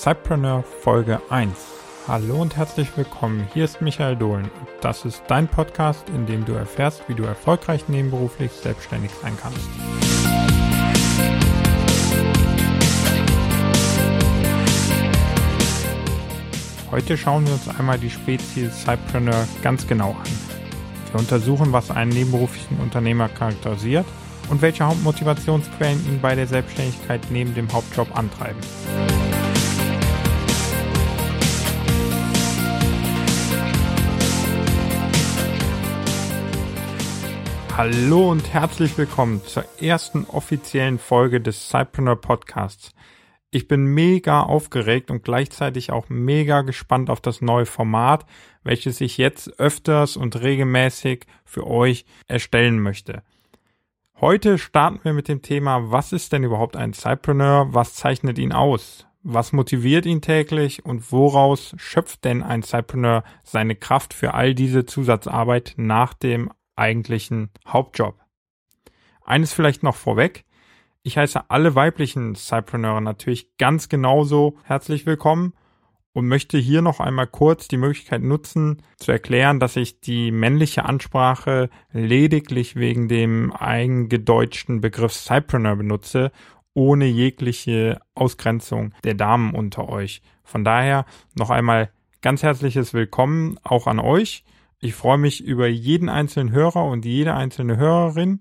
Cypreneur Folge 1. Hallo und herzlich willkommen. Hier ist Michael Dohlen das ist dein Podcast, in dem du erfährst, wie du erfolgreich nebenberuflich selbstständig sein kannst. Heute schauen wir uns einmal die Spezies Cypreneur ganz genau an. Wir untersuchen, was einen nebenberuflichen Unternehmer charakterisiert und welche Hauptmotivationsquellen ihn bei der Selbstständigkeit neben dem Hauptjob antreiben. Hallo und herzlich willkommen zur ersten offiziellen Folge des Cypreneur Podcasts. Ich bin mega aufgeregt und gleichzeitig auch mega gespannt auf das neue Format, welches ich jetzt öfters und regelmäßig für euch erstellen möchte. Heute starten wir mit dem Thema, was ist denn überhaupt ein Cypreneur? Was zeichnet ihn aus? Was motiviert ihn täglich und woraus schöpft denn ein Cypreneur seine Kraft für all diese Zusatzarbeit nach dem eigentlichen Hauptjob? Eines vielleicht noch vorweg. Ich heiße alle weiblichen Cypreneure natürlich ganz genauso herzlich willkommen und möchte hier noch einmal kurz die Möglichkeit nutzen, zu erklären, dass ich die männliche Ansprache lediglich wegen dem eingedeutschten Begriff Cypreneur benutze, ohne jegliche Ausgrenzung der Damen unter euch. Von daher noch einmal ganz herzliches Willkommen auch an euch. Ich freue mich über jeden einzelnen Hörer und jede einzelne Hörerin,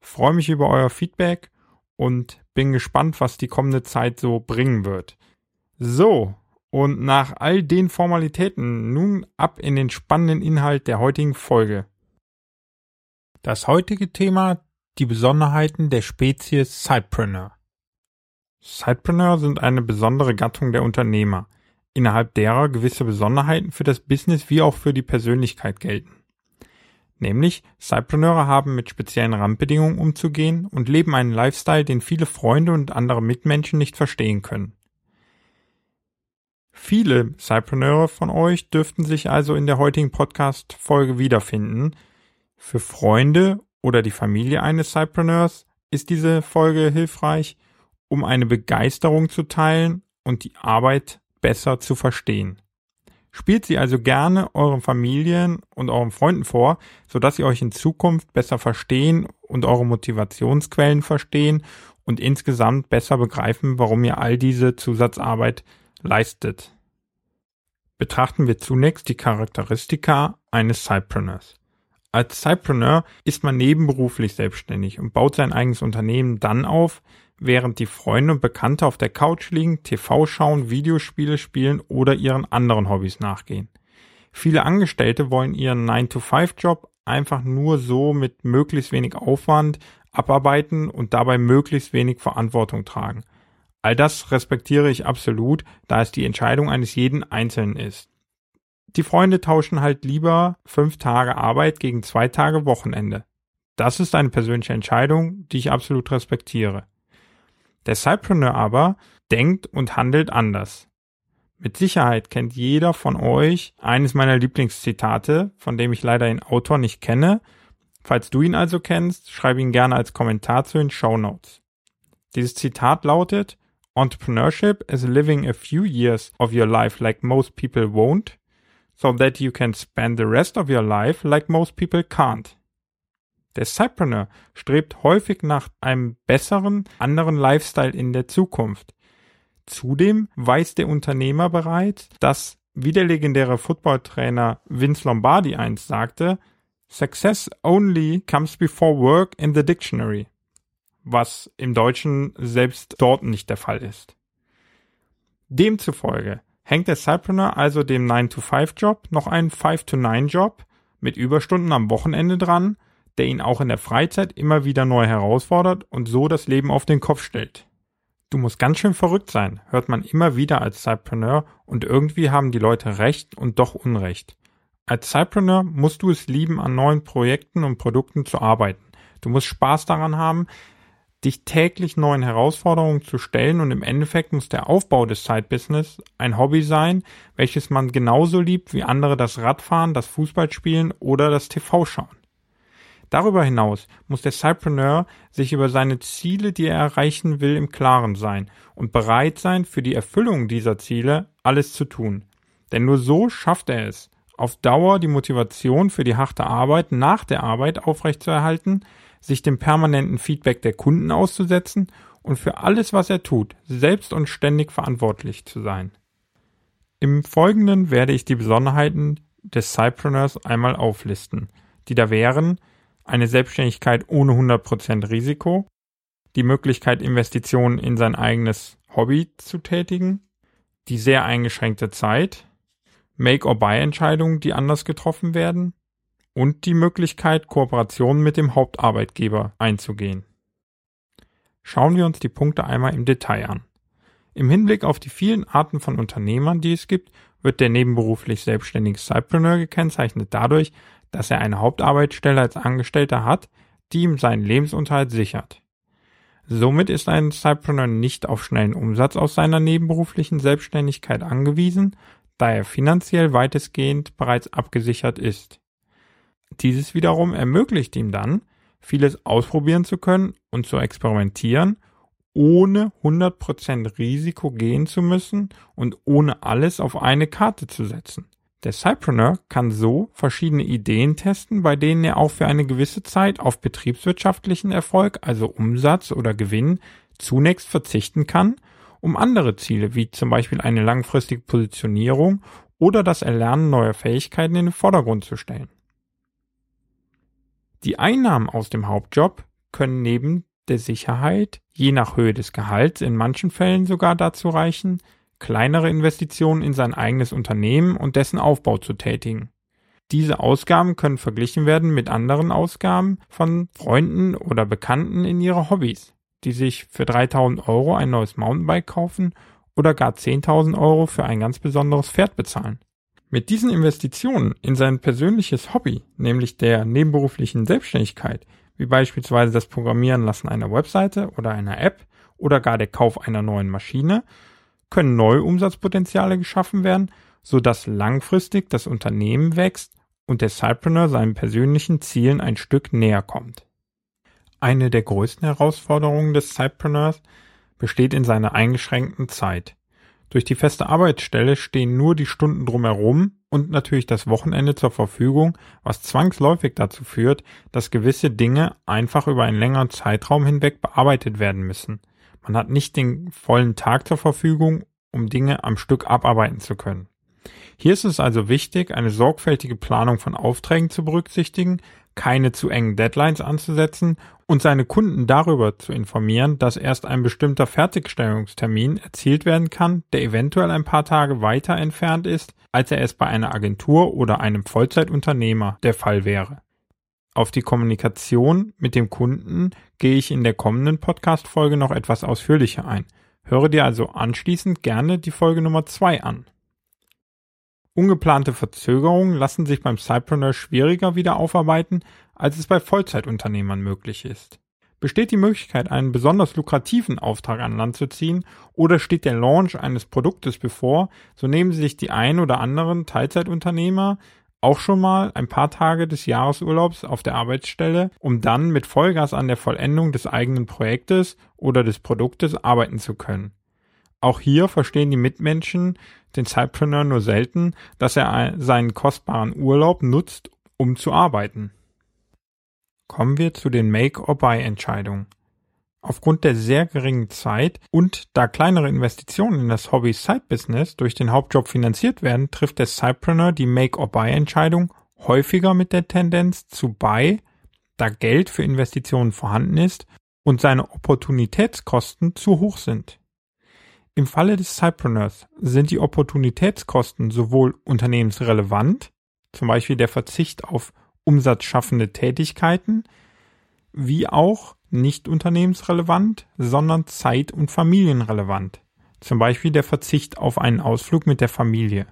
freue mich über euer Feedback und bin gespannt, was die kommende Zeit so bringen wird. So, und nach all den Formalitäten nun ab in den spannenden Inhalt der heutigen Folge. Das heutige Thema die Besonderheiten der Spezies Sidepreneur. Sidepreneur sind eine besondere Gattung der Unternehmer, innerhalb derer gewisse Besonderheiten für das Business wie auch für die Persönlichkeit gelten. Nämlich, Sidepreneure haben mit speziellen Randbedingungen umzugehen und leben einen Lifestyle, den viele Freunde und andere Mitmenschen nicht verstehen können. Viele Cypreneure von euch dürften sich also in der heutigen Podcast-Folge wiederfinden. Für Freunde oder die Familie eines Cypreneurs ist diese Folge hilfreich, um eine Begeisterung zu teilen und die Arbeit besser zu verstehen. Spielt sie also gerne euren Familien und euren Freunden vor, sodass sie euch in Zukunft besser verstehen und eure Motivationsquellen verstehen und insgesamt besser begreifen, warum ihr all diese Zusatzarbeit leistet. Betrachten wir zunächst die Charakteristika eines Cypreneurs. Als Cypreneur ist man nebenberuflich selbstständig und baut sein eigenes Unternehmen dann auf, während die Freunde und Bekannte auf der Couch liegen, TV schauen, Videospiele spielen oder ihren anderen Hobbys nachgehen. Viele Angestellte wollen ihren 9-to-5-Job einfach nur so mit möglichst wenig Aufwand abarbeiten und dabei möglichst wenig Verantwortung tragen. All das respektiere ich absolut, da es die Entscheidung eines jeden Einzelnen ist. Die Freunde tauschen halt lieber fünf Tage Arbeit gegen zwei Tage Wochenende. Das ist eine persönliche Entscheidung, die ich absolut respektiere. Der Cypreneur aber denkt und handelt anders. Mit Sicherheit kennt jeder von euch eines meiner Lieblingszitate, von dem ich leider den Autor nicht kenne. Falls du ihn also kennst, schreib ihn gerne als Kommentar zu den Show Notes. Dieses Zitat lautet, Entrepreneurship is living a few years of your life like most people won't, so that you can spend the rest of your life like most people can't. Der Cypreneur strebt häufig nach einem besseren, anderen Lifestyle in der Zukunft. Zudem weiß der Unternehmer bereits, dass, wie der legendäre Footballtrainer Vince Lombardi einst sagte, Success only comes before work in the dictionary was im Deutschen selbst dort nicht der Fall ist. Demzufolge hängt der Cypreneur also dem 9-to-5-Job noch einen 5-to-9-Job mit Überstunden am Wochenende dran, der ihn auch in der Freizeit immer wieder neu herausfordert und so das Leben auf den Kopf stellt. Du musst ganz schön verrückt sein, hört man immer wieder als Cypreneur und irgendwie haben die Leute recht und doch Unrecht. Als Cypreneur musst du es lieben, an neuen Projekten und Produkten zu arbeiten. Du musst Spaß daran haben, dich täglich neuen Herausforderungen zu stellen und im Endeffekt muss der Aufbau des Side-Business ein Hobby sein, welches man genauso liebt wie andere das Radfahren, das Fußballspielen oder das TV schauen. Darüber hinaus muss der Cypreneur sich über seine Ziele, die er erreichen will, im Klaren sein und bereit sein, für die Erfüllung dieser Ziele alles zu tun. Denn nur so schafft er es, auf Dauer die Motivation für die harte Arbeit nach der Arbeit aufrechtzuerhalten, sich dem permanenten Feedback der Kunden auszusetzen und für alles, was er tut, selbst und ständig verantwortlich zu sein. Im Folgenden werde ich die Besonderheiten des Cypreneurs einmal auflisten, die da wären eine Selbstständigkeit ohne 100% Risiko, die Möglichkeit, Investitionen in sein eigenes Hobby zu tätigen, die sehr eingeschränkte Zeit, Make-or-Buy-Entscheidungen, die anders getroffen werden und die Möglichkeit, Kooperationen mit dem Hauptarbeitgeber einzugehen. Schauen wir uns die Punkte einmal im Detail an. Im Hinblick auf die vielen Arten von Unternehmern, die es gibt, wird der nebenberuflich selbstständige Cypreneur gekennzeichnet dadurch, dass er eine Hauptarbeitsstelle als Angestellter hat, die ihm seinen Lebensunterhalt sichert. Somit ist ein Cypreneur nicht auf schnellen Umsatz aus seiner nebenberuflichen Selbstständigkeit angewiesen, da er finanziell weitestgehend bereits abgesichert ist. Dieses wiederum ermöglicht ihm dann, vieles ausprobieren zu können und zu experimentieren, ohne 100% Risiko gehen zu müssen und ohne alles auf eine Karte zu setzen. Der Cypreneur kann so verschiedene Ideen testen, bei denen er auch für eine gewisse Zeit auf betriebswirtschaftlichen Erfolg, also Umsatz oder Gewinn, zunächst verzichten kann, um andere Ziele wie zum Beispiel eine langfristige Positionierung oder das Erlernen neuer Fähigkeiten in den Vordergrund zu stellen. Die Einnahmen aus dem Hauptjob können neben der Sicherheit, je nach Höhe des Gehalts, in manchen Fällen sogar dazu reichen, kleinere Investitionen in sein eigenes Unternehmen und dessen Aufbau zu tätigen. Diese Ausgaben können verglichen werden mit anderen Ausgaben von Freunden oder Bekannten in ihre Hobbys, die sich für 3000 Euro ein neues Mountainbike kaufen oder gar 10.000 Euro für ein ganz besonderes Pferd bezahlen. Mit diesen Investitionen in sein persönliches Hobby, nämlich der nebenberuflichen Selbstständigkeit, wie beispielsweise das Programmieren lassen einer Webseite oder einer App oder gar der Kauf einer neuen Maschine, können neue Umsatzpotenziale geschaffen werden, sodass langfristig das Unternehmen wächst und der Cypreneur seinen persönlichen Zielen ein Stück näher kommt. Eine der größten Herausforderungen des Cypreneurs besteht in seiner eingeschränkten Zeit. Durch die feste Arbeitsstelle stehen nur die Stunden drumherum und natürlich das Wochenende zur Verfügung, was zwangsläufig dazu führt, dass gewisse Dinge einfach über einen längeren Zeitraum hinweg bearbeitet werden müssen. Man hat nicht den vollen Tag zur Verfügung, um Dinge am Stück abarbeiten zu können. Hier ist es also wichtig, eine sorgfältige Planung von Aufträgen zu berücksichtigen, keine zu engen Deadlines anzusetzen und seine Kunden darüber zu informieren, dass erst ein bestimmter Fertigstellungstermin erzielt werden kann, der eventuell ein paar Tage weiter entfernt ist, als er es bei einer Agentur oder einem Vollzeitunternehmer der Fall wäre. Auf die Kommunikation mit dem Kunden gehe ich in der kommenden Podcast-Folge noch etwas ausführlicher ein. Höre dir also anschließend gerne die Folge Nummer zwei an. Ungeplante Verzögerungen lassen sich beim Cypreneur schwieriger wieder aufarbeiten, als es bei Vollzeitunternehmern möglich ist. Besteht die Möglichkeit, einen besonders lukrativen Auftrag an Land zu ziehen oder steht der Launch eines Produktes bevor, so nehmen sich die ein oder anderen Teilzeitunternehmer auch schon mal ein paar Tage des Jahresurlaubs auf der Arbeitsstelle, um dann mit Vollgas an der Vollendung des eigenen Projektes oder des Produktes arbeiten zu können. Auch hier verstehen die Mitmenschen den Zeitpreneur nur selten, dass er seinen kostbaren Urlaub nutzt, um zu arbeiten. Kommen wir zu den Make-or-Buy-Entscheidungen. Aufgrund der sehr geringen Zeit und da kleinere Investitionen in das Hobby-Side-Business durch den Hauptjob finanziert werden, trifft der Sidepreneur die Make-or-Buy-Entscheidung häufiger mit der Tendenz zu Buy, da Geld für Investitionen vorhanden ist und seine Opportunitätskosten zu hoch sind. Im Falle des Sidepreneurs sind die Opportunitätskosten sowohl unternehmensrelevant, zum Beispiel der Verzicht auf umsatzschaffende Tätigkeiten, wie auch nicht unternehmensrelevant, sondern zeit- und familienrelevant. Zum Beispiel der Verzicht auf einen Ausflug mit der Familie.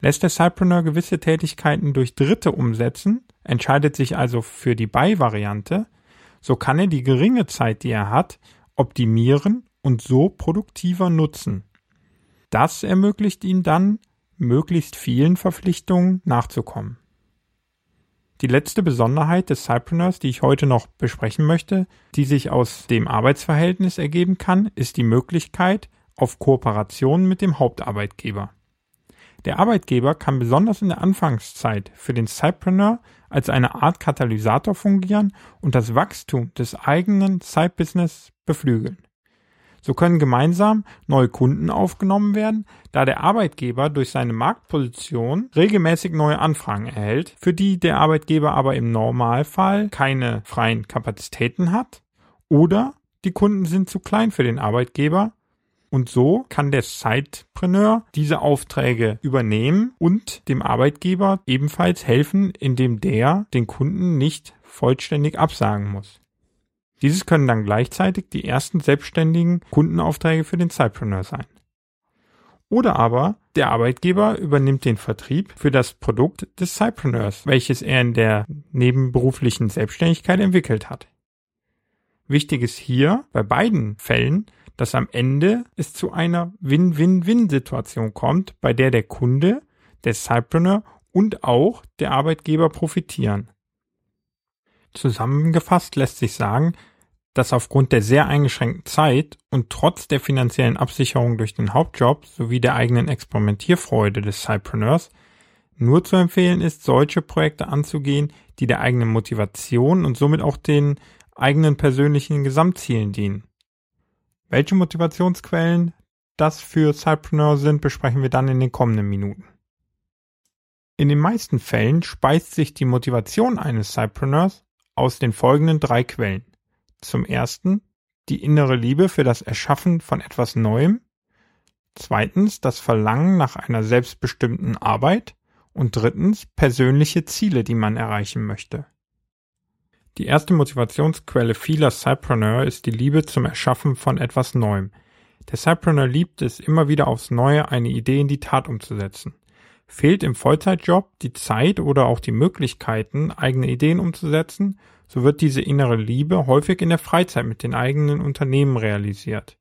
Lässt der Cypreneur gewisse Tätigkeiten durch Dritte umsetzen, entscheidet sich also für die Buy-Variante, so kann er die geringe Zeit, die er hat, optimieren und so produktiver nutzen. Das ermöglicht ihm dann, möglichst vielen Verpflichtungen nachzukommen. Die letzte Besonderheit des Cypreneurs, die ich heute noch besprechen möchte, die sich aus dem Arbeitsverhältnis ergeben kann, ist die Möglichkeit auf Kooperation mit dem Hauptarbeitgeber. Der Arbeitgeber kann besonders in der Anfangszeit für den Sidepreneur als eine Art Katalysator fungieren und das Wachstum des eigenen Side-Business beflügeln. So können gemeinsam neue Kunden aufgenommen werden, da der Arbeitgeber durch seine Marktposition regelmäßig neue Anfragen erhält, für die der Arbeitgeber aber im Normalfall keine freien Kapazitäten hat oder die Kunden sind zu klein für den Arbeitgeber und so kann der Sidepreneur diese Aufträge übernehmen und dem Arbeitgeber ebenfalls helfen, indem der den Kunden nicht vollständig absagen muss. Dieses können dann gleichzeitig die ersten selbstständigen Kundenaufträge für den Sidepreneur sein. Oder aber der Arbeitgeber übernimmt den Vertrieb für das Produkt des Sidepreneurs, welches er in der nebenberuflichen Selbstständigkeit entwickelt hat. Wichtig ist hier bei beiden Fällen, dass am Ende es zu einer Win-Win-Win-Situation kommt, bei der der Kunde, der Cypreneur und auch der Arbeitgeber profitieren. Zusammengefasst lässt sich sagen, dass aufgrund der sehr eingeschränkten Zeit und trotz der finanziellen Absicherung durch den Hauptjob sowie der eigenen Experimentierfreude des Cypreneurs nur zu empfehlen ist, solche Projekte anzugehen, die der eigenen Motivation und somit auch den eigenen persönlichen Gesamtzielen dienen. Welche Motivationsquellen das für Cypreneur sind, besprechen wir dann in den kommenden Minuten. In den meisten Fällen speist sich die Motivation eines Cypreneurs aus den folgenden drei Quellen. Zum ersten die innere Liebe für das Erschaffen von etwas Neuem, zweitens das Verlangen nach einer selbstbestimmten Arbeit und drittens persönliche Ziele, die man erreichen möchte. Die erste Motivationsquelle vieler Cypreneur ist die Liebe zum Erschaffen von etwas Neuem. Der Cypreneur liebt es, immer wieder aufs Neue eine Idee in die Tat umzusetzen. Fehlt im Vollzeitjob die Zeit oder auch die Möglichkeiten, eigene Ideen umzusetzen, so wird diese innere Liebe häufig in der Freizeit mit den eigenen Unternehmen realisiert.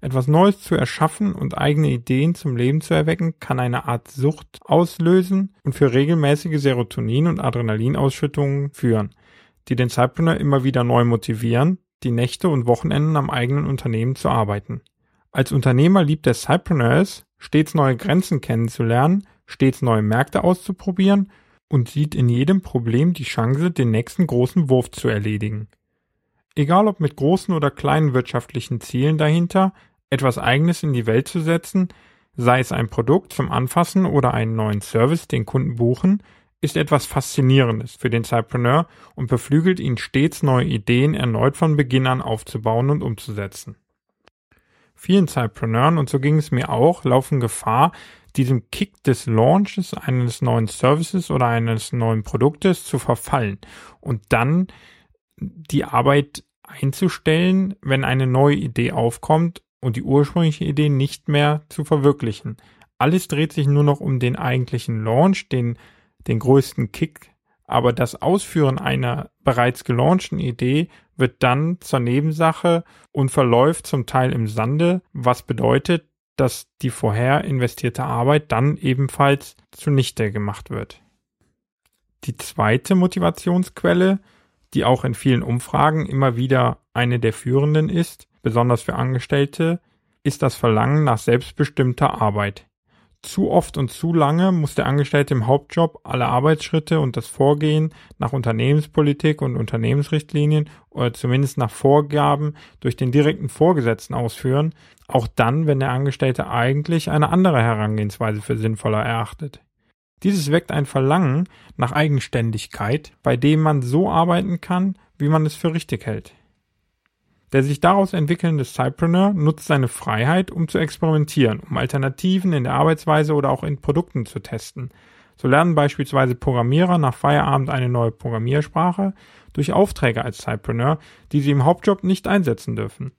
Etwas Neues zu erschaffen und eigene Ideen zum Leben zu erwecken, kann eine Art Sucht auslösen und für regelmäßige Serotonin- und Adrenalinausschüttungen führen die den Zeitpreneur immer wieder neu motivieren, die Nächte und Wochenenden am eigenen Unternehmen zu arbeiten. Als Unternehmer liebt der Cypreneur es, stets neue Grenzen kennenzulernen, stets neue Märkte auszuprobieren und sieht in jedem Problem die Chance, den nächsten großen Wurf zu erledigen. Egal ob mit großen oder kleinen wirtschaftlichen Zielen dahinter, etwas Eigenes in die Welt zu setzen, sei es ein Produkt zum Anfassen oder einen neuen Service, den Kunden buchen, ist etwas Faszinierendes für den Cypreneur und beflügelt ihn stets neue Ideen erneut von Beginn an aufzubauen und umzusetzen. Vielen Cypreneuren, und so ging es mir auch, laufen Gefahr, diesem Kick des Launches eines neuen Services oder eines neuen Produktes zu verfallen und dann die Arbeit einzustellen, wenn eine neue Idee aufkommt und die ursprüngliche Idee nicht mehr zu verwirklichen. Alles dreht sich nur noch um den eigentlichen Launch, den den größten Kick, aber das Ausführen einer bereits gelaunchten Idee wird dann zur Nebensache und verläuft zum Teil im Sande, was bedeutet, dass die vorher investierte Arbeit dann ebenfalls zunichte gemacht wird. Die zweite Motivationsquelle, die auch in vielen Umfragen immer wieder eine der führenden ist, besonders für Angestellte, ist das Verlangen nach selbstbestimmter Arbeit. Zu oft und zu lange muss der Angestellte im Hauptjob alle Arbeitsschritte und das Vorgehen nach Unternehmenspolitik und Unternehmensrichtlinien oder zumindest nach Vorgaben durch den direkten Vorgesetzten ausführen, auch dann, wenn der Angestellte eigentlich eine andere Herangehensweise für sinnvoller erachtet. Dieses weckt ein Verlangen nach Eigenständigkeit, bei dem man so arbeiten kann, wie man es für richtig hält. Der sich daraus entwickelnde Cypreneur nutzt seine Freiheit, um zu experimentieren, um Alternativen in der Arbeitsweise oder auch in Produkten zu testen. So lernen beispielsweise Programmierer nach Feierabend eine neue Programmiersprache durch Aufträge als Cypreneur, die sie im Hauptjob nicht einsetzen dürfen.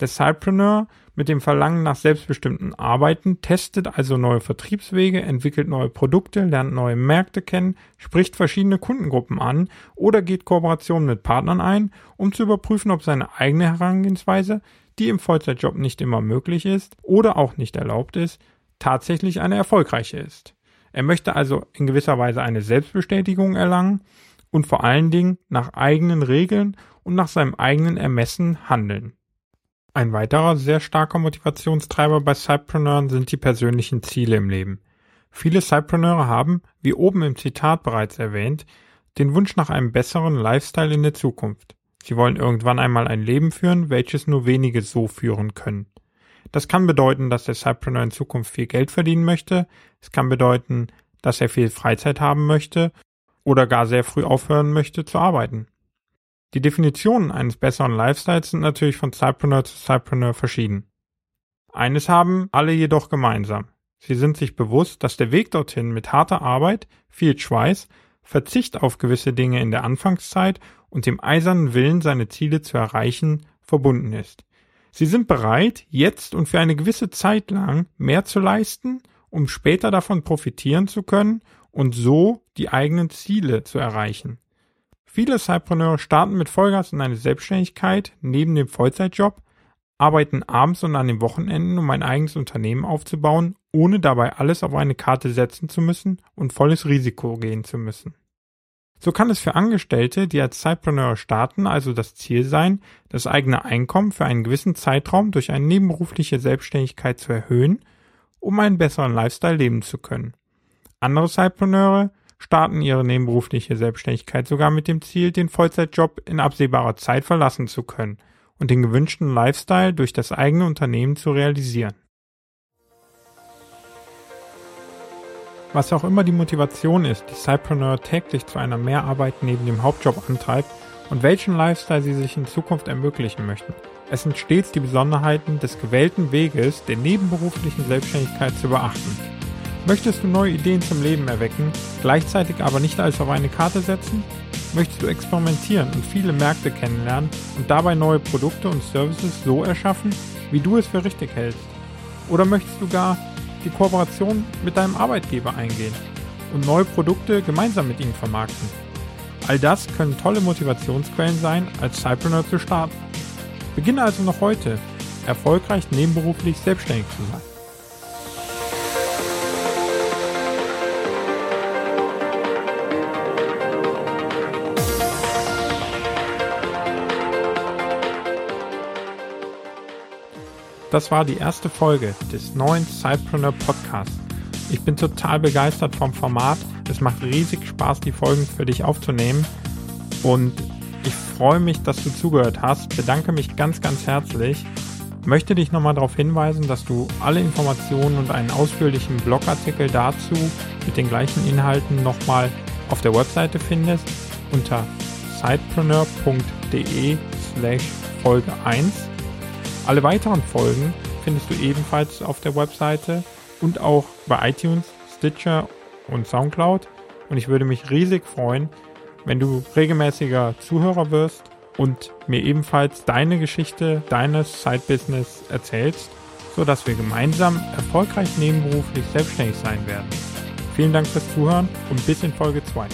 Der Cypreneur mit dem Verlangen nach selbstbestimmten Arbeiten testet also neue Vertriebswege, entwickelt neue Produkte, lernt neue Märkte kennen, spricht verschiedene Kundengruppen an oder geht Kooperationen mit Partnern ein, um zu überprüfen, ob seine eigene Herangehensweise, die im Vollzeitjob nicht immer möglich ist oder auch nicht erlaubt ist, tatsächlich eine erfolgreiche ist. Er möchte also in gewisser Weise eine Selbstbestätigung erlangen und vor allen Dingen nach eigenen Regeln und nach seinem eigenen Ermessen handeln. Ein weiterer sehr starker Motivationstreiber bei Cypreneuren sind die persönlichen Ziele im Leben. Viele Cypreneure haben, wie oben im Zitat bereits erwähnt, den Wunsch nach einem besseren Lifestyle in der Zukunft. Sie wollen irgendwann einmal ein Leben führen, welches nur wenige so führen können. Das kann bedeuten, dass der Cypreneur in Zukunft viel Geld verdienen möchte. Es kann bedeuten, dass er viel Freizeit haben möchte oder gar sehr früh aufhören möchte zu arbeiten. Die Definitionen eines besseren Lifestyles sind natürlich von Cypreneur zu Cypreneur verschieden. Eines haben alle jedoch gemeinsam. Sie sind sich bewusst, dass der Weg dorthin mit harter Arbeit, viel Schweiß, Verzicht auf gewisse Dinge in der Anfangszeit und dem eisernen Willen, seine Ziele zu erreichen, verbunden ist. Sie sind bereit, jetzt und für eine gewisse Zeit lang mehr zu leisten, um später davon profitieren zu können und so die eigenen Ziele zu erreichen. Viele Cypreneure starten mit Vollgas in eine Selbstständigkeit neben dem Vollzeitjob, arbeiten abends und an den Wochenenden, um ein eigenes Unternehmen aufzubauen, ohne dabei alles auf eine Karte setzen zu müssen und volles Risiko gehen zu müssen. So kann es für Angestellte, die als Cypreneur starten, also das Ziel sein, das eigene Einkommen für einen gewissen Zeitraum durch eine nebenberufliche Selbstständigkeit zu erhöhen, um einen besseren Lifestyle leben zu können. Andere Cypreneure starten ihre nebenberufliche Selbstständigkeit sogar mit dem Ziel, den Vollzeitjob in absehbarer Zeit verlassen zu können und den gewünschten Lifestyle durch das eigene Unternehmen zu realisieren. Was auch immer die Motivation ist, die Cypreneur täglich zu einer Mehrarbeit neben dem Hauptjob antreibt und welchen Lifestyle sie sich in Zukunft ermöglichen möchten. Es sind stets die Besonderheiten des gewählten Weges der nebenberuflichen Selbstständigkeit zu beachten. Möchtest du neue Ideen zum Leben erwecken, gleichzeitig aber nicht alles auf eine Karte setzen? Möchtest du experimentieren und viele Märkte kennenlernen und dabei neue Produkte und Services so erschaffen, wie du es für richtig hältst? Oder möchtest du gar die Kooperation mit deinem Arbeitgeber eingehen und neue Produkte gemeinsam mit ihnen vermarkten. All das können tolle Motivationsquellen sein, als Cypreneur zu starten. Beginne also noch heute, erfolgreich nebenberuflich selbstständig zu sein. Das war die erste Folge des neuen Sidepreneur Podcasts. Ich bin total begeistert vom Format. Es macht riesig Spaß, die Folgen für dich aufzunehmen. Und ich freue mich, dass du zugehört hast. Bedanke mich ganz, ganz herzlich. Möchte dich nochmal darauf hinweisen, dass du alle Informationen und einen ausführlichen Blogartikel dazu mit den gleichen Inhalten nochmal auf der Webseite findest unter sidepreneur.de slash Folge 1. Alle weiteren Folgen findest du ebenfalls auf der Webseite und auch bei iTunes, Stitcher und Soundcloud. Und ich würde mich riesig freuen, wenn du regelmäßiger Zuhörer wirst und mir ebenfalls deine Geschichte deines Side-Business erzählst, sodass wir gemeinsam erfolgreich nebenberuflich selbstständig sein werden. Vielen Dank fürs Zuhören und bis in Folge 2.